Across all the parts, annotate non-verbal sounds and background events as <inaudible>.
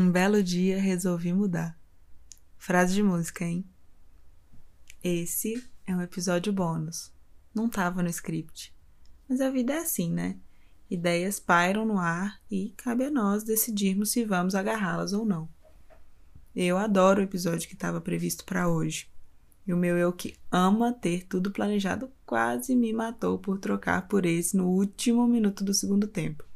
Um belo dia resolvi mudar. Frase de música, hein? Esse é um episódio bônus. Não tava no script. Mas a vida é assim, né? Ideias pairam no ar e cabe a nós decidirmos se vamos agarrá-las ou não. Eu adoro o episódio que estava previsto para hoje. E o meu eu que ama ter tudo planejado quase me matou por trocar por esse no último minuto do segundo tempo.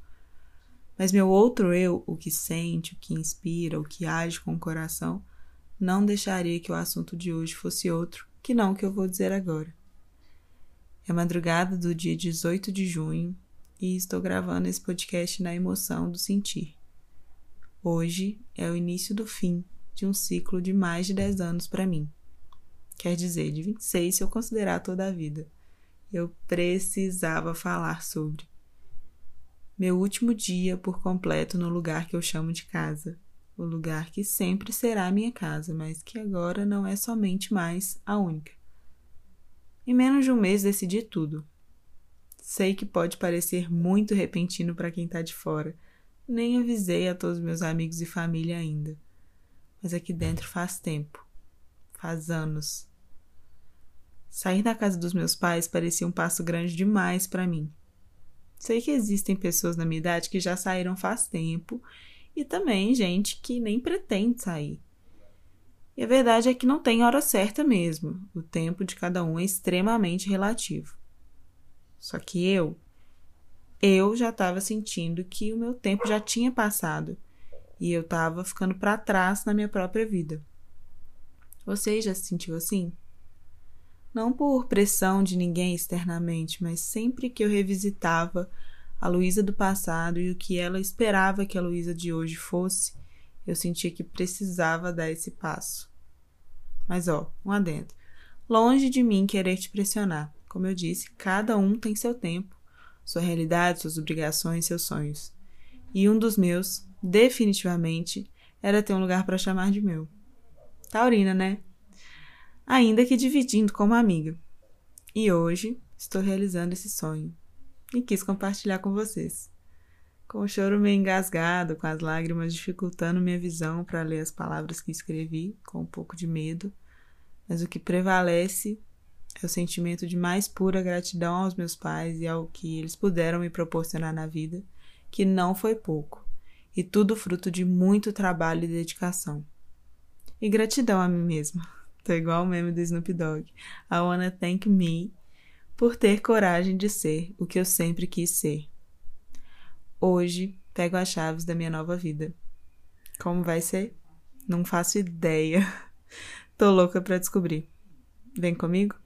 Mas meu outro eu, o que sente, o que inspira, o que age com o coração, não deixaria que o assunto de hoje fosse outro que não o que eu vou dizer agora. É madrugada do dia 18 de junho e estou gravando esse podcast na emoção do sentir. Hoje é o início do fim de um ciclo de mais de 10 anos para mim. Quer dizer, de 26 se eu considerar toda a vida. Eu precisava falar sobre meu último dia por completo no lugar que eu chamo de casa. O lugar que sempre será minha casa, mas que agora não é somente mais a única. Em menos de um mês decidi tudo. Sei que pode parecer muito repentino para quem está de fora. Nem avisei a todos meus amigos e família ainda. Mas aqui dentro faz tempo. Faz anos. Sair da casa dos meus pais parecia um passo grande demais para mim. Sei que existem pessoas na minha idade que já saíram faz tempo e também gente que nem pretende sair. E a verdade é que não tem hora certa mesmo. O tempo de cada um é extremamente relativo. Só que eu, eu já estava sentindo que o meu tempo já tinha passado e eu estava ficando para trás na minha própria vida. Você já se sentiu assim? Não por pressão de ninguém externamente, mas sempre que eu revisitava a Luísa do passado e o que ela esperava que a Luísa de hoje fosse, eu sentia que precisava dar esse passo. Mas ó, um adendo. Longe de mim querer te pressionar. Como eu disse, cada um tem seu tempo, sua realidade, suas obrigações, seus sonhos. E um dos meus, definitivamente, era ter um lugar para chamar de meu. Taurina, né? Ainda que dividindo com uma amiga. E hoje estou realizando esse sonho e quis compartilhar com vocês. Com o choro meio engasgado, com as lágrimas dificultando minha visão para ler as palavras que escrevi, com um pouco de medo, mas o que prevalece é o sentimento de mais pura gratidão aos meus pais e ao que eles puderam me proporcionar na vida, que não foi pouco, e tudo fruto de muito trabalho e dedicação. E gratidão a mim mesma. Tô igual o meme do Snoop Dogg. I wanna thank me por ter coragem de ser o que eu sempre quis ser. Hoje pego as chaves da minha nova vida. Como vai ser? Não faço ideia. <laughs> Tô louca para descobrir. Vem comigo?